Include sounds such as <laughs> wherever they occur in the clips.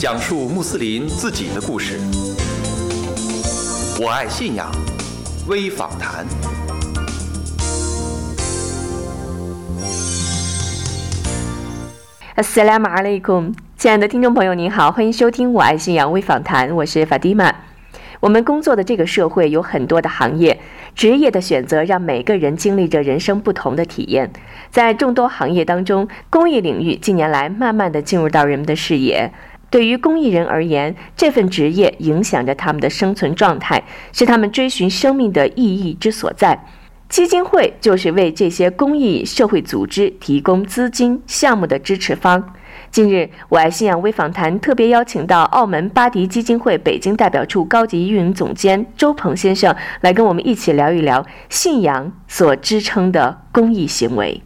讲述穆斯林自己的故事。我爱信仰微访谈。Assalamu alaikum，亲爱的听众朋友，您好，欢迎收听我爱信仰微访谈，我是法蒂玛。我们工作的这个社会有很多的行业，职业的选择让每个人经历着人生不同的体验。在众多行业当中，公益领域近年来慢慢的进入到人们的视野。对于公益人而言，这份职业影响着他们的生存状态，是他们追寻生命的意义之所在。基金会就是为这些公益社会组织提供资金项目的支持方。近日，我爱信仰微访谈特别邀请到澳门巴迪基金会北京代表处高级运营总监周鹏先生来跟我们一起聊一聊信仰所支撑的公益行为。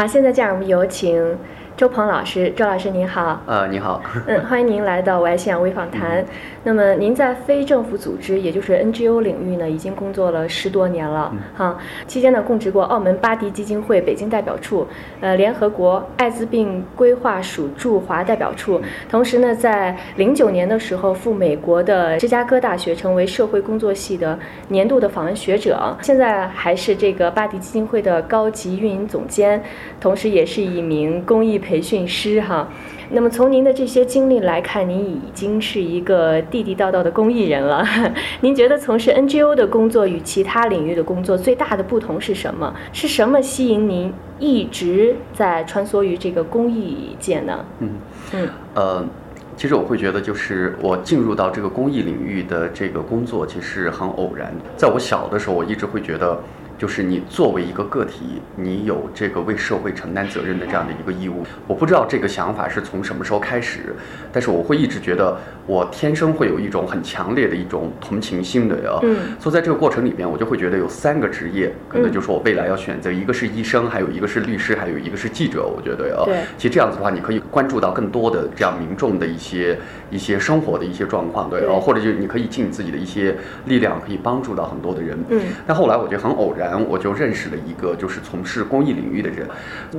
好，现在这样，我们有请。周鹏老师，周老师您好。呃，你好。嗯，欢迎您来到《我爱信仰微访谈》。那么您在非政府组织，也就是 NGO 领域呢，已经工作了十多年了。哈，期间呢，供职过澳门巴迪基金会北京代表处，呃，联合国艾滋病规划署驻华代表处。同时呢，在零九年的时候赴美国的芝加哥大学，成为社会工作系的年度的访问学者。现在还是这个巴迪基金会的高级运营总监，同时也是一名公益。培训师哈，那么从您的这些经历来看，您已经是一个地地道道的公益人了。<laughs> 您觉得从事 NGO 的工作与其他领域的工作最大的不同是什么？是什么吸引您一直在穿梭于这个公益界呢？嗯嗯呃，其实我会觉得，就是我进入到这个公益领域的这个工作，其实很偶然。在我小的时候，我一直会觉得。就是你作为一个个体，你有这个为社会承担责任的这样的一个义务。我不知道这个想法是从什么时候开始，但是我会一直觉得我天生会有一种很强烈的一种同情心的呀。嗯。所以在这个过程里边，我就会觉得有三个职业，可能就是我未来要选择，一个是医生，还有一个是律师，还有一个是记者。我觉得呀，对。其实这样子的话，你可以关注到更多的这样民众的一些一些生活的一些状况，对。然后或者就你可以尽自己的一些力量，可以帮助到很多的人。嗯。但后来我觉得很偶然，我就认识。了一个就是从事公益领域的人，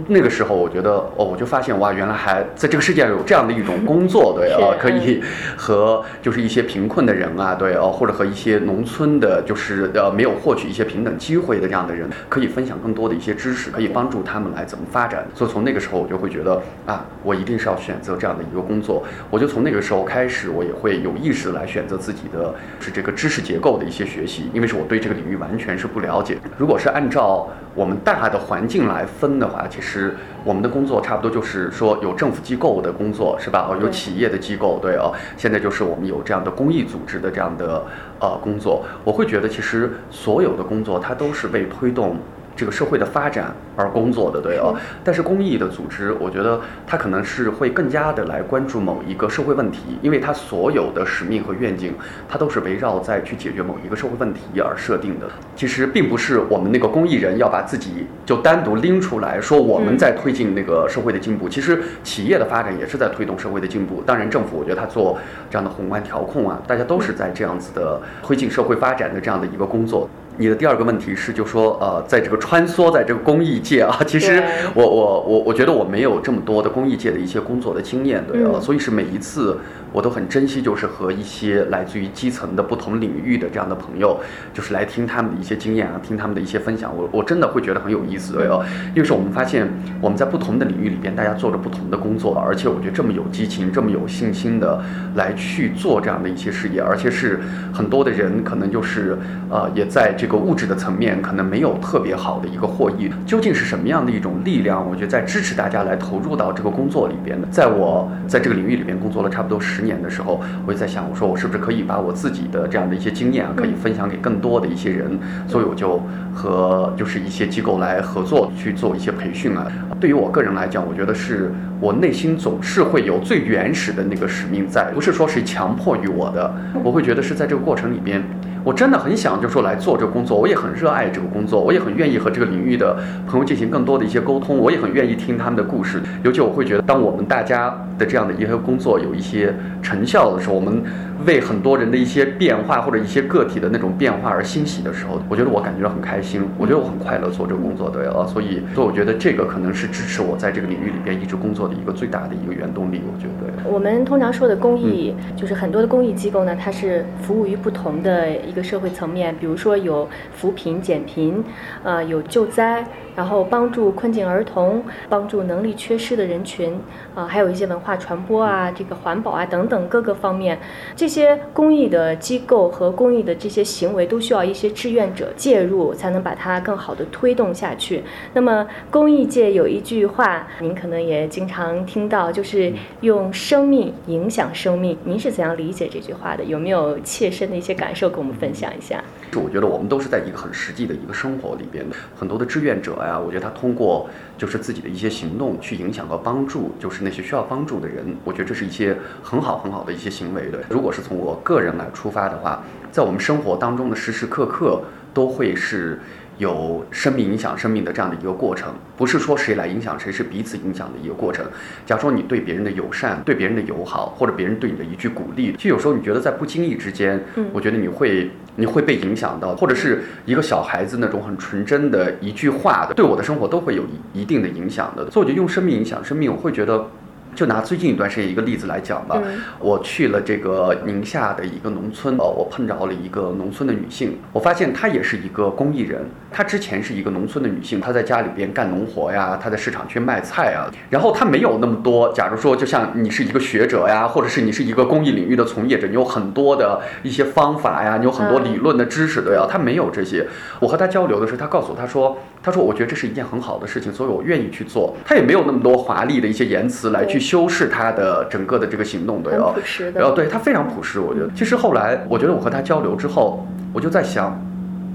那个时候我觉得哦，我就发现哇，原来还在这个世界上有这样的一种工作，对啊，可以和就是一些贫困的人啊，对哦，或者和一些农村的，就是呃没有获取一些平等机会的这样的人，可以分享更多的一些知识，可以帮助他们来怎么发展。所以从那个时候我就会觉得啊，我一定是要选择这样的一个工作。我就从那个时候开始，我也会有意识的来选择自己的是这个知识结构的一些学习，因为是我对这个领域完全是不了解。如果是按照我们大的环境来分的话，其实我们的工作差不多就是说有政府机构的工作是吧？哦，有企业的机构，对哦。现在就是我们有这样的公益组织的这样的呃工作，我会觉得其实所有的工作它都是为推动。这个社会的发展而工作的，对哦。但是公益的组织，我觉得它可能是会更加的来关注某一个社会问题，因为它所有的使命和愿景，它都是围绕在去解决某一个社会问题而设定的。其实并不是我们那个公益人要把自己就单独拎出来说我们在推进那个社会的进步。其实企业的发展也是在推动社会的进步。当然，政府我觉得它做这样的宏观调控啊，大家都是在这样子的推进社会发展的这样的一个工作。你的第二个问题是，就说呃，在这个穿梭在这个公益界啊，其实我我我我觉得我没有这么多的公益界的一些工作的经验，对啊，所以是每一次我都很珍惜，就是和一些来自于基层的不同领域的这样的朋友，就是来听他们的一些经验啊，听他们的一些分享，我我真的会觉得很有意思，对哦，因为是我们发现我们在不同的领域里边，大家做着不同的工作，而且我觉得这么有激情，这么有信心的来去做这样的一些事业，而且是很多的人可能就是呃也在。这个物质的层面可能没有特别好的一个获益，究竟是什么样的一种力量？我觉得在支持大家来投入到这个工作里边的。在我在这个领域里边工作了差不多十年的时候，我就在想，我说我是不是可以把我自己的这样的一些经验啊，可以分享给更多的一些人？所以我就和就是一些机构来合作去做一些培训啊。对于我个人来讲，我觉得是我内心总是会有最原始的那个使命在，不是说是强迫于我的，我会觉得是在这个过程里边。我真的很想就说来做这个工作，我也很热爱这个工作，我也很愿意和这个领域的朋友进行更多的一些沟通，我也很愿意听他们的故事。尤其我会觉得，当我们大家的这样的一些工作有一些成效的时候，我们为很多人的一些变化或者一些个体的那种变化而欣喜的时候，我觉得我感觉到很开心，我觉得我很快乐做这个工作，对啊，所以所以我觉得这个可能是支持我在这个领域里边一直工作的一个最大的一个原动力，我觉得。我们通常说的公益，就是很多的公益机构呢，它是服务于不同的一个社会层面，比如说有扶贫减贫，呃，有救灾。然后帮助困境儿童，帮助能力缺失的人群，啊，还有一些文化传播啊，这个环保啊等等各个方面，这一些公益的机构和公益的这些行为都需要一些志愿者介入，才能把它更好的推动下去。那么公益界有一句话，您可能也经常听到，就是用生命影响生命。您是怎样理解这句话的？有没有切身的一些感受跟我们分享一下？就我觉得我们都是在一个很实际的一个生活里边的，很多的志愿者。呀，我觉得他通过就是自己的一些行动去影响和帮助，就是那些需要帮助的人。我觉得这是一些很好很好的一些行为的。如果是从我个人来出发的话，在我们生活当中的时时刻刻都会是。有生命影响生命的这样的一个过程，不是说谁来影响谁，是彼此影响的一个过程。假如说你对别人的友善，对别人的友好，或者别人对你的一句鼓励，其实有时候你觉得在不经意之间，嗯，我觉得你会你会被影响到，或者是一个小孩子那种很纯真的一句话的，对我的生活都会有一一定的影响的。所以我觉得用生命影响生命，我会觉得。就拿最近一段时间一个例子来讲吧，我去了这个宁夏的一个农村，呃，我碰着了一个农村的女性，我发现她也是一个公益人。她之前是一个农村的女性，她在家里边干农活呀，她在市场去卖菜啊。然后她没有那么多，假如说就像你是一个学者呀，或者是你是一个公益领域的从业者，你有很多的一些方法呀，你有很多理论的知识对啊，她没有这些。我和她交流的时候，她告诉我，她说，她说我觉得这是一件很好的事情，所以我愿意去做。她也没有那么多华丽的一些言辞来去。修饰他的整个的这个行动，对哦，然后对他非常朴实，我觉得。其实后来，我觉得我和他交流之后，我就在想。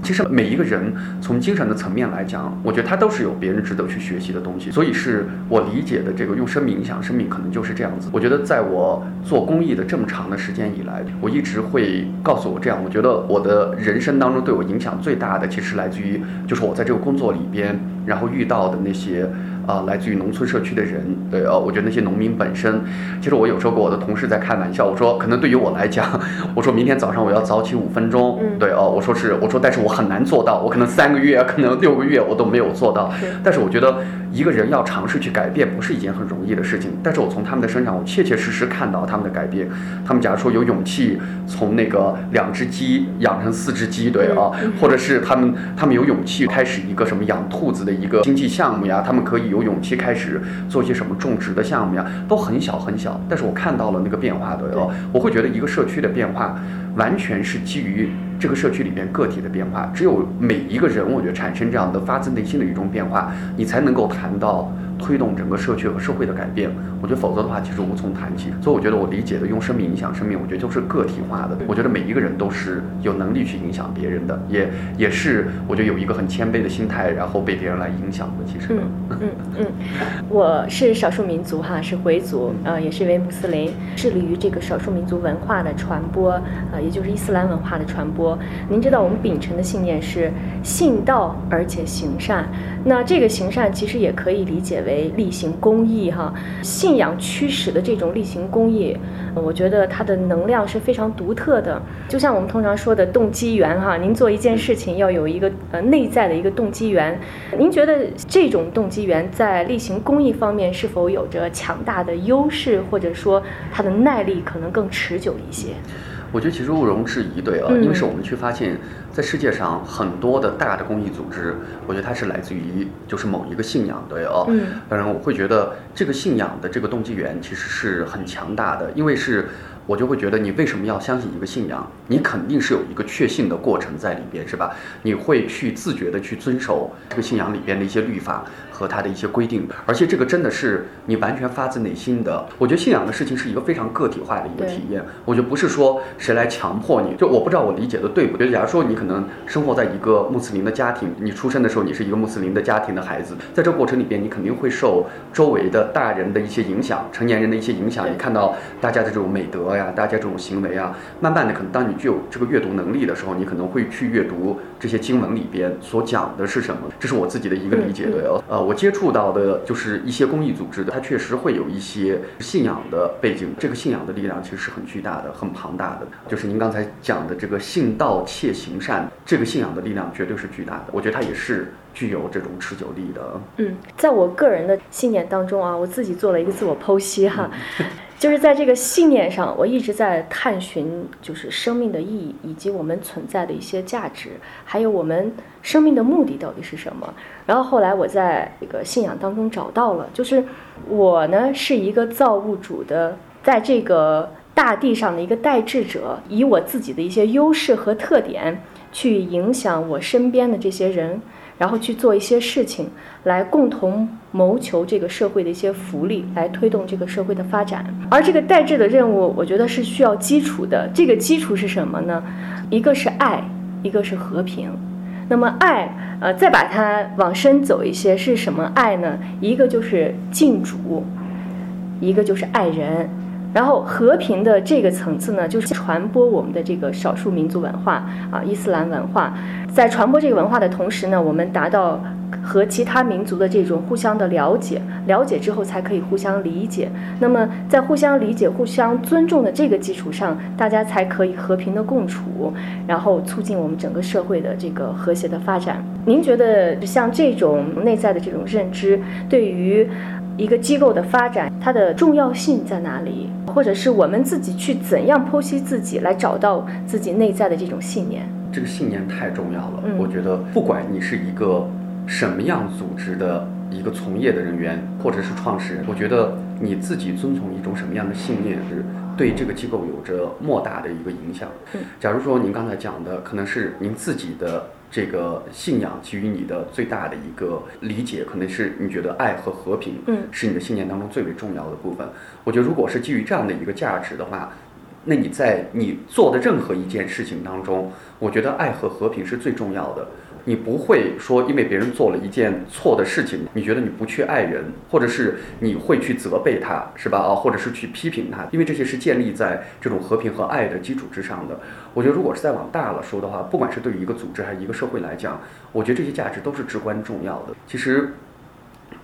其实每一个人从精神的层面来讲，我觉得他都是有别人值得去学习的东西。所以是我理解的这个用生命影响生命，可能就是这样子。我觉得在我做公益的这么长的时间以来，我一直会告诉我这样。我觉得我的人生当中对我影响最大的，其实来自于就是我在这个工作里边，然后遇到的那些啊，来自于农村社区的人。对哦，我觉得那些农民本身，其实我有时候跟我的同事在开玩笑，我说可能对于我来讲，<laughs> 我说明天早上我要早起五分钟。对哦，我说是，我说但是我。很难做到，我可能三个月，可能六个月，我都没有做到。但是我觉得一个人要尝试去改变，不是一件很容易的事情。但是我从他们的身上，我切切实实看到他们的改变。他们假如说有勇气从那个两只鸡养成四只鸡，对啊，或者是他们他们有勇气开始一个什么养兔子的一个经济项目呀，他们可以有勇气开始做一些什么种植的项目呀，都很小很小。但是我看到了那个变化，对哦，我会觉得一个社区的变化。完全是基于这个社区里边个体的变化，只有每一个人，我觉得产生这样的发自内心的一种变化，你才能够谈到。推动整个社区和社会的改变，我觉得否则的话其实无从谈起。所以我觉得我理解的用生命影响生命，我觉得就是个体化的。我觉得每一个人都是有能力去影响别人的，也也是我觉得有一个很谦卑的心态，然后被别人来影响的。其实，嗯嗯嗯，我是少数民族哈，是回族，呃，也是一位穆斯林，致力于这个少数民族文化的传播，呃，也就是伊斯兰文化的传播。您知道我们秉承的信念是信道而且行善，那这个行善其实也可以理解。为为例行公益哈，信仰驱使的这种例行公益，我觉得它的能量是非常独特的。就像我们通常说的动机源哈，您做一件事情要有一个呃内在的一个动机源。您觉得这种动机源在例行公益方面是否有着强大的优势，或者说它的耐力可能更持久一些？我觉得其实毋容置疑，对啊，因为是我们去发现，在世界上很多的大的公益组织，我觉得它是来自于就是某一个信仰，对哦。嗯。当然，我会觉得这个信仰的这个动机源其实是很强大的，因为是。我就会觉得，你为什么要相信一个信仰？你肯定是有一个确信的过程在里边，是吧？你会去自觉的去遵守这个信仰里边的一些律法和它的一些规定，而且这个真的是你完全发自内心的。我觉得信仰的事情是一个非常个体化的一个体验。我觉得不是说谁来强迫你，就我不知道我理解的对不对。假如说你可能生活在一个穆斯林的家庭，你出生的时候你是一个穆斯林的家庭的孩子，在这过程里边，你肯定会受周围的大人的一些影响，成年人的一些影响。你看到大家的这种美德。呀，大家这种行为啊，慢慢的可能当你具有这个阅读能力的时候，你可能会去阅读这些经文里边所讲的是什么。这是我自己的一个理解对哦。呃，我接触到的就是一些公益组织的，它确实会有一些信仰的背景，这个信仰的力量其实是很巨大的、很庞大的。就是您刚才讲的这个信道且行善，这个信仰的力量绝对是巨大的。我觉得它也是。具有这种持久力的。嗯，在我个人的信念当中啊，我自己做了一个自我剖析哈，就是在这个信念上，我一直在探寻，就是生命的意义，以及我们存在的一些价值，还有我们生命的目的到底是什么。然后后来我在这个信仰当中找到了，就是我呢是一个造物主的，在这个大地上的一个代志者，以我自己的一些优势和特点去影响我身边的这些人。然后去做一些事情，来共同谋求这个社会的一些福利，来推动这个社会的发展。而这个代志的任务，我觉得是需要基础的。这个基础是什么呢？一个是爱，一个是和平。那么爱，呃，再把它往深走一些，是什么爱呢？一个就是敬主，一个就是爱人。然后和平的这个层次呢，就是传播我们的这个少数民族文化啊，伊斯兰文化。在传播这个文化的同时呢，我们达到和其他民族的这种互相的了解，了解之后才可以互相理解。那么在互相理解、互相尊重的这个基础上，大家才可以和平的共处，然后促进我们整个社会的这个和谐的发展。您觉得像这种内在的这种认知，对于？一个机构的发展，它的重要性在哪里？或者是我们自己去怎样剖析自己，来找到自己内在的这种信念？这个信念太重要了。我觉得，不管你是一个什么样组织的一个从业的人员，或者是创始人，我觉得你自己遵从一种什么样的信念，是对这个机构有着莫大的一个影响。假如说您刚才讲的，可能是您自己的。这个信仰给予你的最大的一个理解，可能是你觉得爱和和平，嗯，是你的信念当中最为重要的部分。我觉得，如果是基于这样的一个价值的话，那你在你做的任何一件事情当中，我觉得爱和和平是最重要的。你不会说，因为别人做了一件错的事情，你觉得你不去爱人，或者是你会去责备他，是吧？啊，或者是去批评他，因为这些是建立在这种和平和爱的基础之上的。我觉得，如果是再往大了说的话，不管是对于一个组织还是一个社会来讲，我觉得这些价值都是至关重要的。其实。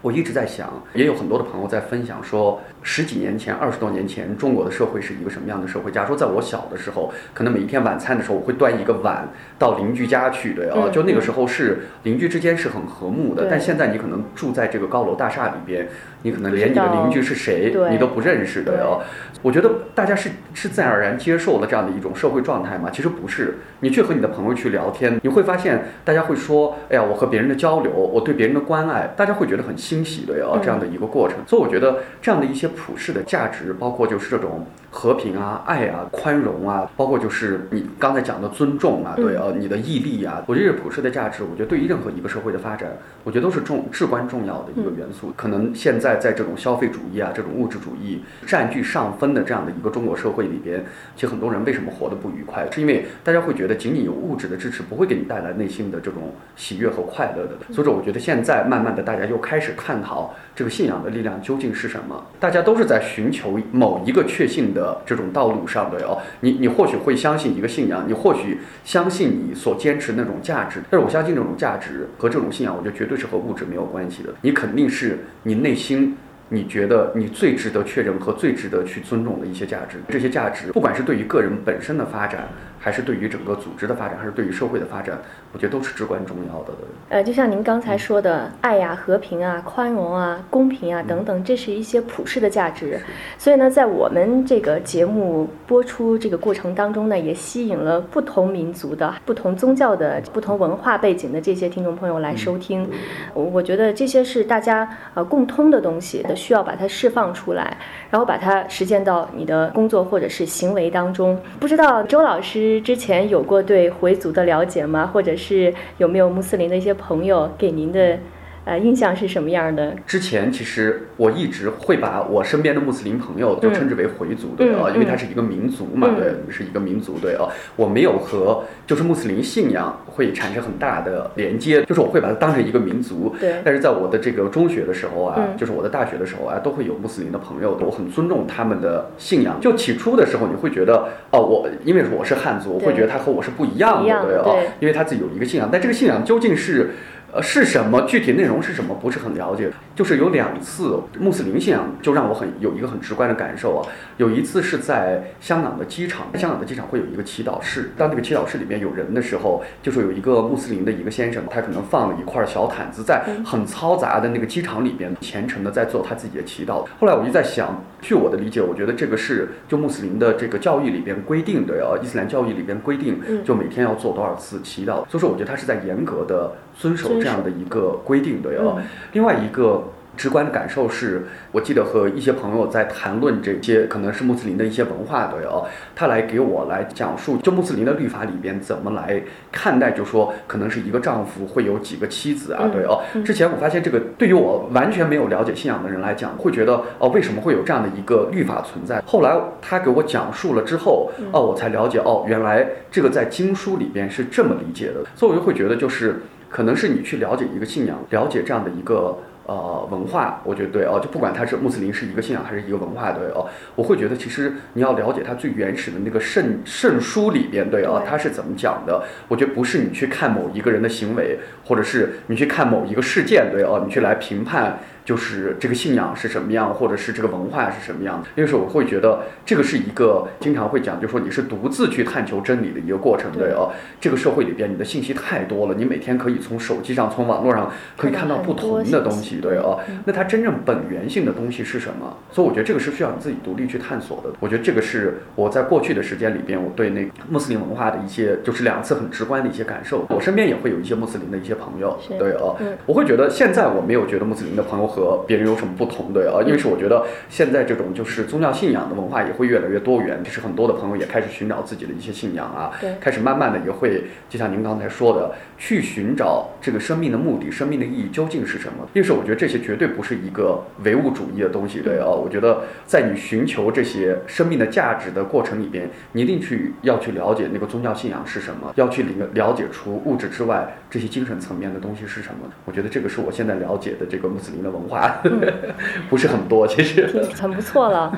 我一直在想，也有很多的朋友在分享说，十几年前、二十多年前，中国的社会是一个什么样的社会？假如说在我小的时候，可能每一天晚餐的时候，我会端一个碗到邻居家去，的啊，就那个时候是邻居之间是很和睦的。但现在你可能住在这个高楼大厦里边，你可能连你的邻居是谁你都不认识，的啊。我觉得大家是是自然而然接受了这样的一种社会状态吗？其实不是。你去和你的朋友去聊天，你会发现大家会说：“哎呀，我和别人的交流，我对别人的关爱，大家会觉得很欣喜的呀。”这样的一个过程。所以我觉得这样的一些普世的价值，包括就是这种和平啊、爱啊、宽容啊，包括就是你刚才讲的尊重啊，对啊，你的毅力啊，我觉得普世的价值，我觉得对于任何一个社会的发展，我觉得都是重至关重要的一个元素。可能现在在这种消费主义啊、这种物质主义占据上风。的这样的一个中国社会里边，其实很多人为什么活得不愉快，是因为大家会觉得仅仅有物质的支持不会给你带来内心的这种喜悦和快乐的。所以说，我觉得现在慢慢的大家又开始探讨这个信仰的力量究竟是什么。大家都是在寻求某一个确信的这种道路上的哦。你你或许会相信一个信仰，你或许相信你所坚持那种价值，但是我相信这种价值和这种信仰，我觉得绝对是和物质没有关系的。你肯定是你内心。你觉得你最值得确认和最值得去尊重的一些价值，这些价值，不管是对于个人本身的发展。还是对于整个组织的发展，还是对于社会的发展，我觉得都是至关重要的。呃，就像您刚才说的，爱呀、和平啊、宽容啊、公平啊等等，这是一些普世的价值。所以呢，在我们这个节目播出这个过程当中呢，也吸引了不同民族的、不同宗教的、不同文化背景的这些听众朋友来收听。我觉得这些是大家呃共通的东西，需要把它释放出来，然后把它实践到你的工作或者是行为当中。不知道周老师。之前有过对回族的了解吗？或者是有没有穆斯林的一些朋友给您的呃，印象是什么样的？之前其实我一直会把我身边的穆斯林朋友就称之为回族，对啊，因为它是一个民族嘛，对，是一个民族，对啊，我没有和就是穆斯林信仰会产生很大的连接，就是我会把它当成一个民族，对。但是在我的这个中学的时候啊，就是我的大学的时候啊，都会有穆斯林的朋友，我很尊重他们的信仰。就起初的时候，你会觉得哦，我因为我是汉族，我会觉得他和我是不一样的，对啊，因为他自己有一个信仰，但这个信仰究竟是？呃，是什么？具体内容是什么？不是很了解。就是有两次穆斯林信仰，就让我很有一个很直观的感受啊。有一次是在香港的机场，香港的机场会有一个祈祷室。当这个祈祷室里面有人的时候，就是有一个穆斯林的一个先生，他可能放了一块小毯子，在很嘈杂的那个机场里边，虔诚的在做他自己的祈祷。后来我就在想，据我的理解，我觉得这个是就穆斯林的这个教义里边规定的啊，伊斯兰教义里边规定，就每天要做多少次祈祷。所以说，我觉得他是在严格的遵守。这样的一个规定，对啊。另外一个直观的感受是，我记得和一些朋友在谈论这些可能是穆斯林的一些文化，对哦。他来给我来讲述，就穆斯林的律法里边怎么来看待，就说可能是一个丈夫会有几个妻子啊，对哦。之前我发现这个对于我完全没有了解信仰的人来讲，会觉得哦，为什么会有这样的一个律法存在？后来他给我讲述了之后，哦，我才了解哦，原来这个在经书里边是这么理解的，所以我就会觉得就是。可能是你去了解一个信仰，了解这样的一个呃文化，我觉得对哦，就不管它是穆斯林是一个信仰还是一个文化，对哦，我会觉得其实你要了解它最原始的那个圣圣书里边，对哦，它是怎么讲的？我觉得不是你去看某一个人的行为，或者是你去看某一个事件，对哦，你去来评判。就是这个信仰是什么样，或者是这个文化是什么样的？那个时候我会觉得这个是一个经常会讲，就说你是独自去探求真理的一个过程，对哦。这个社会里边你的信息太多了，你每天可以从手机上、从网络上可以看到不同的东西，对哦。那它真正本源性的东西是什么？所以我觉得这个是需要你自己独立去探索的。我觉得这个是我在过去的时间里边，我对那穆斯林文化的一些就是两次很直观的一些感受。我身边也会有一些穆斯林的一些朋友，对哦。我会觉得现在我没有觉得穆斯林的朋友。和别人有什么不同？对啊，因为是我觉得现在这种就是宗教信仰的文化也会越来越多元，就是很多的朋友也开始寻找自己的一些信仰啊，开始慢慢的也会就像您刚才说的，去寻找这个生命的目的、生命的意义究竟是什么？因为是我觉得这些绝对不是一个唯物主义的东西，对啊，我觉得在你寻求这些生命的价值的过程里边，你一定去要去了解那个宗教信仰是什么，要去了了解出物质之外这些精神层面的东西是什么。我觉得这个是我现在了解的这个穆斯林的文。话 <laughs> 不是很多，其实很不错了。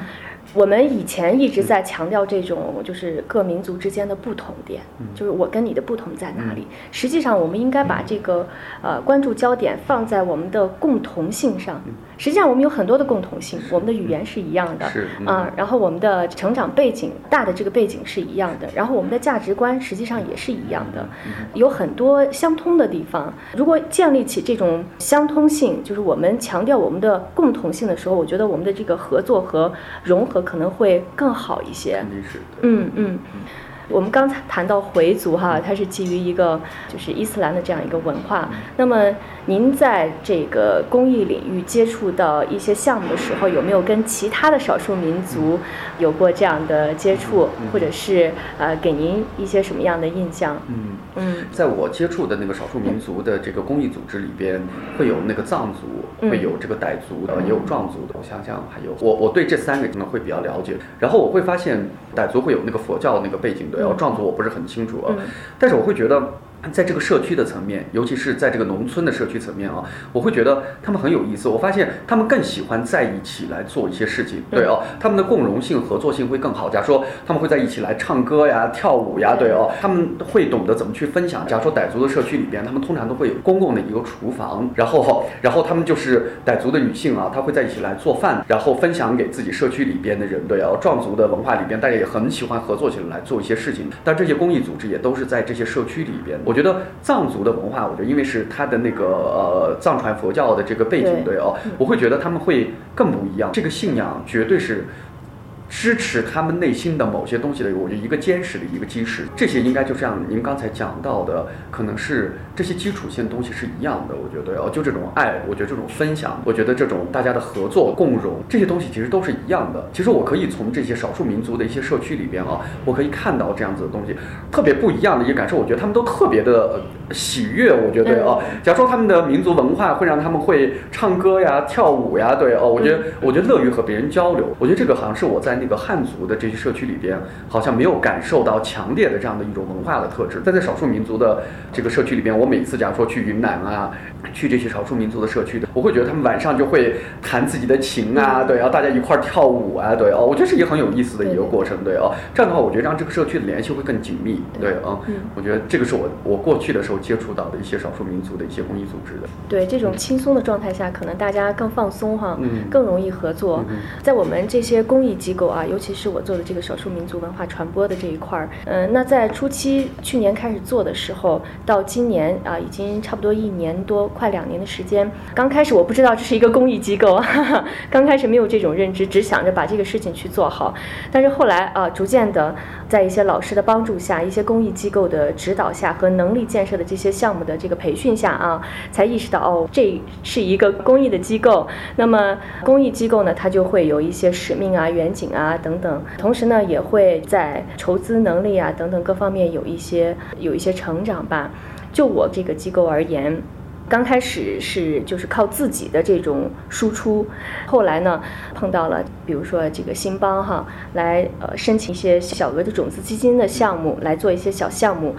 我们以前一直在强调这种，就是各民族之间的不同点，就是我跟你的不同在哪里。实际上，我们应该把这个呃关注焦点放在我们的共同性上。实际上，我们有很多的共同性，我们的语言是一样的，啊，然后我们的成长背景大的这个背景是一样的，然后我们的价值观实际上也是一样的，有很多相通的地方。如果建立起这种相通性，就是我们强调我们的共同性的时候，我觉得我们的这个合作和融合可能会更好一些。嗯嗯。我们刚才谈到回族哈，它是基于一个就是伊斯兰的这样一个文化。那么您在这个公益领域接触到一些项目的时候，有没有跟其他的少数民族有过这样的接触，或者是呃给您一些什么样的印象？嗯嗯，在我接触的那个少数民族的这个公益组织里边，会有那个藏族，会有这个傣族，呃，也有壮族的。我想想，还有我我对这三个可能会比较了解。然后我会发现傣族会有那个佛教那个背景的。然后壮族我不是很清楚啊，但是我会觉得。在这个社区的层面，尤其是在这个农村的社区层面啊，我会觉得他们很有意思。我发现他们更喜欢在一起来做一些事情，对哦，他们的共融性、合作性会更好。假如说他们会在一起来唱歌呀、跳舞呀，对哦，他们会懂得怎么去分享。假如说傣族的社区里边，他们通常都会有公共的一个厨房，然后，然后他们就是傣族的女性啊，她会在一起来做饭，然后分享给自己社区里边的人，对哦。壮族的文化里边，大家也很喜欢合作起来来做一些事情，但这些公益组织也都是在这些社区里边。我觉得藏族的文化，我觉得因为是他的那个呃藏传佛教的这个背景，对。哦，我会觉得他们会更不一样。这个信仰绝对是支持他们内心的某些东西的，我觉得一个坚实的一个基石，这些应该就像您刚才讲到的，可能是这些基础性东西是一样的。我觉得哦，就这种爱，我觉得这种分享，我觉得这种大家的合作共荣，这些东西其实都是一样的。其实我可以从这些少数民族的一些社区里边啊，我可以看到这样子的东西，特别不一样的一个感受。我觉得他们都特别的喜悦。我觉得哦，假如说他们的民族文化会让他们会唱歌呀、跳舞呀，对哦，我觉得我觉得乐于和别人交流。我觉得这个好像是我在那个汉族的这些社区里边，好像没有感受到强烈的这样的一种文化的特质。但在少数民族的这个社区里边，我每次假如说去云南啊，去这些少数民族的社区的，我会觉得他们晚上就会弹自己的琴啊，对，然后大家一块儿跳舞啊，对哦，我觉得是一个很有意思的一个过程，对哦，这样的话，我觉得让这个社区的联系会更紧密，对啊，我觉得这个是我我过去的时候接触到的一些少数民族的一些公益组织的。对，这种轻松的状态下，可能大家更放松哈，嗯。更容易合作。在我们这些公益机构啊，尤其是我做的这个少数民族文化传播的这一块儿，嗯，那在初期去年开始做的时候，到今年啊，已经差不多一年多，快两年的时间。刚开始我不知道这是一个公益机构，哈 <laughs> 哈刚开始没有这种认知，只想着把这个事情去做好。但是后来啊，逐渐的，在一些老师的帮助下，一些公益机构的指导下和能力建设的这些项目的这个培训下啊，才意识到哦，这是一个公益的机构。那么公益机构呢，它就会有一些使命啊、远景啊等等，同时呢，也会在筹资能力啊等等各方面有一些有一些成长吧。就我这个机构而言。刚开始是就是靠自己的这种输出，后来呢碰到了比如说这个新邦哈来呃申请一些小额的种子基金的项目来做一些小项目。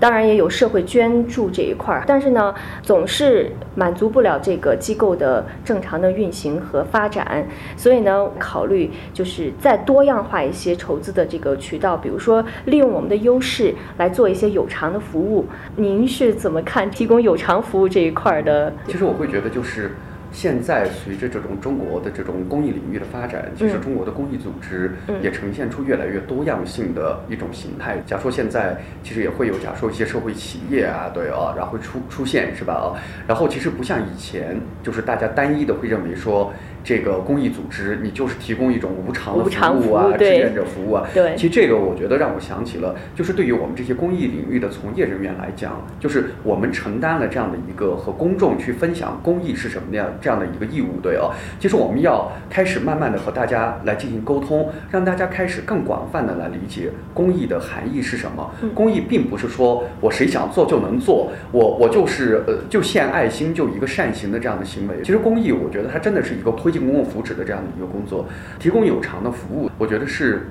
当然也有社会捐助这一块儿，但是呢，总是满足不了这个机构的正常的运行和发展，所以呢，考虑就是再多样化一些筹资的这个渠道，比如说利用我们的优势来做一些有偿的服务。您是怎么看提供有偿服务这一块儿的？其实我会觉得就是。现在随着这种中国的这种公益领域的发展，其实中国的公益组织也呈现出越来越多样性的一种形态。假如说现在其实也会有，假如说一些社会企业啊，对啊，然后出出现是吧啊？然后其实不像以前，就是大家单一的会认为说。这个公益组织，你就是提供一种无偿的服务啊，志愿者服务啊。对，其实这个我觉得让我想起了，就是对于我们这些公益领域的从业人员来讲，就是我们承担了这样的一个和公众去分享公益是什么样这样的一个义务，对哦。其实我们要开始慢慢的和大家来进行沟通，让大家开始更广泛的来理解公益的含义是什么。公益并不是说我谁想做就能做，我我就是呃就献爱心就一个善行的这样的行为。其实公益，我觉得它真的是一个推。推进公共福祉的这样的一个工作，提供有偿的服务，我觉得是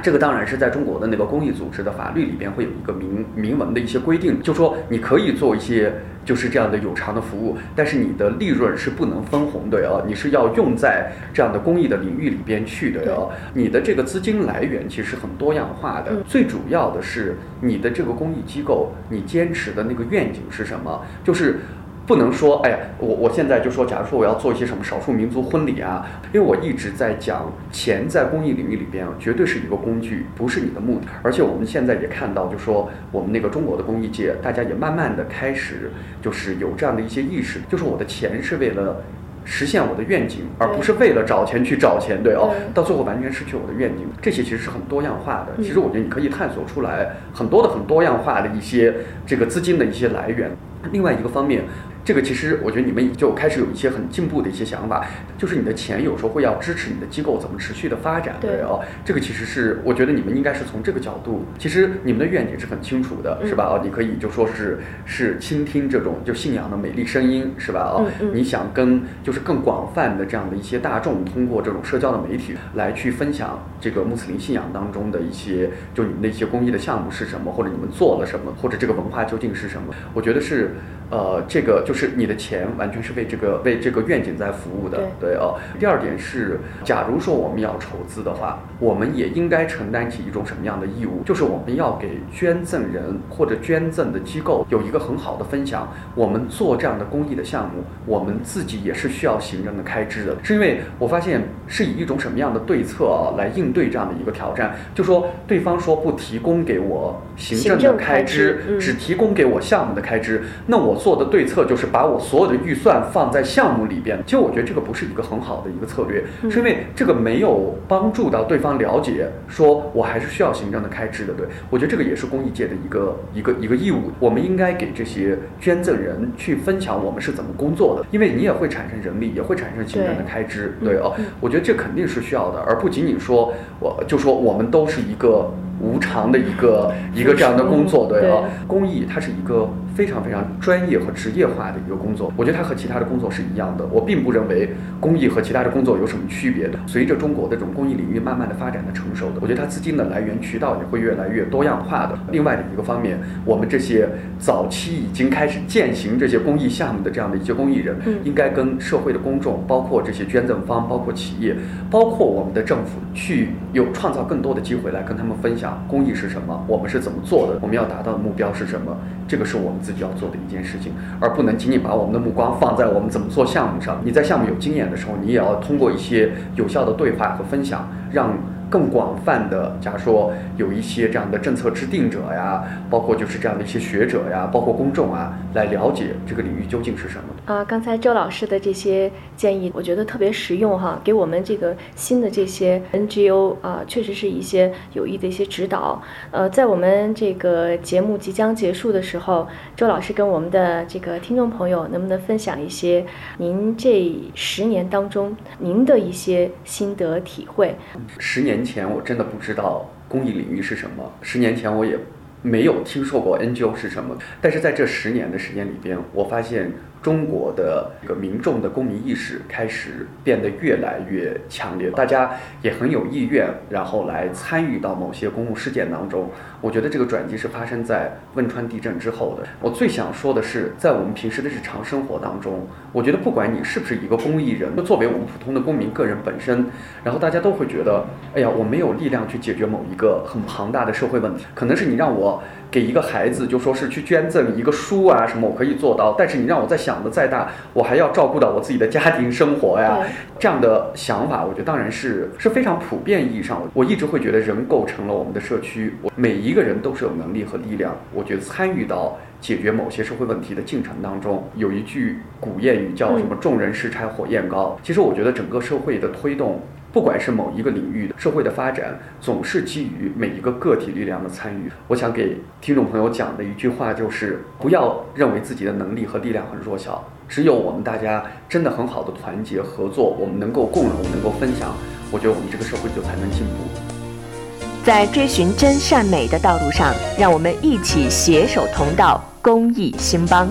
这个，当然是在中国的那个公益组织的法律里边会有一个明明文的一些规定，就说你可以做一些就是这样的有偿的服务，但是你的利润是不能分红的哦，你是要用在这样的公益的领域里边去的哦。你的这个资金来源其实很多样化的，最主要的是你的这个公益机构，你坚持的那个愿景是什么？就是。不能说，哎呀，我我现在就说，假如说我要做一些什么少数民族婚礼啊，因为我一直在讲，钱在公益领域里边啊，绝对是一个工具，不是你的目的。而且我们现在也看到，就说我们那个中国的公益界，大家也慢慢的开始，就是有这样的一些意识，就是我的钱是为了实现我的愿景，而不是为了找钱去找钱，对哦，到最后完全失去我的愿景。这些其实是很多样化的。其实我觉得你可以探索出来很多的很多样化的一些这个资金的一些来源。另外一个方面。这个其实我觉得你们就开始有一些很进步的一些想法，就是你的钱有时候会要支持你的机构怎么持续的发展，对哦，这个其实是我觉得你们应该是从这个角度，其实你们的愿景是很清楚的，是吧？哦，你可以就说是是倾听这种就信仰的美丽声音，是吧？哦，你想跟就是更广泛的这样的一些大众，通过这种社交的媒体来去分享这个穆斯林信仰当中的一些就你们的一些公益的项目是什么，或者你们做了什么，或者这个文化究竟是什么？我觉得是呃这个就。就是你的钱完全是为这个为这个愿景在服务的，对哦。第二点是，假如说我们要筹资的话，我们也应该承担起一种什么样的义务？就是我们要给捐赠人或者捐赠的机构有一个很好的分享。我们做这样的公益的项目，我们自己也是需要行政的开支的。是因为我发现是以一种什么样的对策啊来应对这样的一个挑战？就说对方说不提供给我行政的开支，只提供给我项目的开支，那我做的对策就是。就是把我所有的预算放在项目里边。其实我觉得这个不是一个很好的一个策略，是因为这个没有帮助到对方了解，说我还是需要行政的开支的。对我觉得这个也是公益界的一个一个一个义务，我们应该给这些捐赠人去分享我们是怎么工作的，因为你也会产生人力，也会产生行政的开支。对哦，我觉得这肯定是需要的，而不仅仅说我就说我们都是一个。无偿的一个一个这样的工作，对啊，公益它是一个非常非常专业和职业化的一个工作。我觉得它和其他的工作是一样的。我并不认为公益和其他的工作有什么区别的。随着中国的这种公益领域慢慢的发展的成熟的，我觉得它资金的来源渠道也会越来越多样化的。另外的一个方面，我们这些早期已经开始践行这些公益项目的这样的一些公益人，应该跟社会的公众，包括这些捐赠方，包括企业，包括我们的政府，去有创造更多的机会来跟他们分享。工艺是什么？我们是怎么做的？我们要达到的目标是什么？这个是我们自己要做的一件事情，而不能仅仅把我们的目光放在我们怎么做项目上。你在项目有经验的时候，你也要通过一些有效的对话和分享，让。更广泛的，假如说有一些这样的政策制定者呀，包括就是这样的一些学者呀，包括公众啊，来了解这个领域究竟是什么。啊，刚才周老师的这些建议，我觉得特别实用哈，给我们这个新的这些 NGO 啊，确实是一些有益的一些指导。呃，在我们这个节目即将结束的时候，周老师跟我们的这个听众朋友，能不能分享一些您这十年当中您的一些心得体会？十年。前我真的不知道公益领域是什么，十年前我也没有听说过 NGO 是什么，但是在这十年的时间里边，我发现。中国的这个民众的公民意识开始变得越来越强烈，大家也很有意愿，然后来参与到某些公共事件当中。我觉得这个转机是发生在汶川地震之后的。我最想说的是，在我们平时的日常生活当中，我觉得不管你是不是一个公益人，作为我们普通的公民个人本身，然后大家都会觉得，哎呀，我没有力量去解决某一个很庞大的社会问题。可能是你让我给一个孩子，就说是去捐赠一个书啊什么，我可以做到。但是你让我再想。的再大，我还要照顾到我自己的家庭生活呀。这样的想法，我觉得当然是是非常普遍意义上。我一直会觉得人构成了我们的社区，我每一个人都是有能力和力量。我觉得参与到解决某些社会问题的进程当中，有一句古谚语叫什么“众人拾柴火焰高”。其实我觉得整个社会的推动。不管是某一个领域的社会的发展，总是基于每一个个体力量的参与。我想给听众朋友讲的一句话就是：不要认为自己的能力和力量很弱小，只有我们大家真的很好的团结合作，我们能够共荣，能够分享，我觉得我们这个社会就才能进步。在追寻真善美的道路上，让我们一起携手同道，公益兴邦。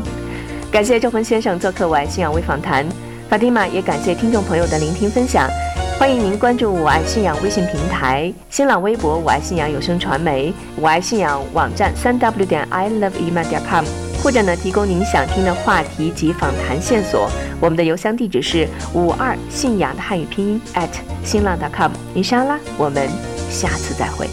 感谢周鹏先生做客我爱信仰微访谈，法蒂玛也感谢听众朋友的聆听分享。欢迎您关注“我爱信仰”微信平台、新浪微博“我爱信仰有声传媒”、“我爱信仰”网站三 w 点 i love iman 点 com，或者呢提供您想听的话题及访谈线索。我们的邮箱地址是五二信仰的汉语拼音 at 新浪 .com。伊莎拉，我们下次再会。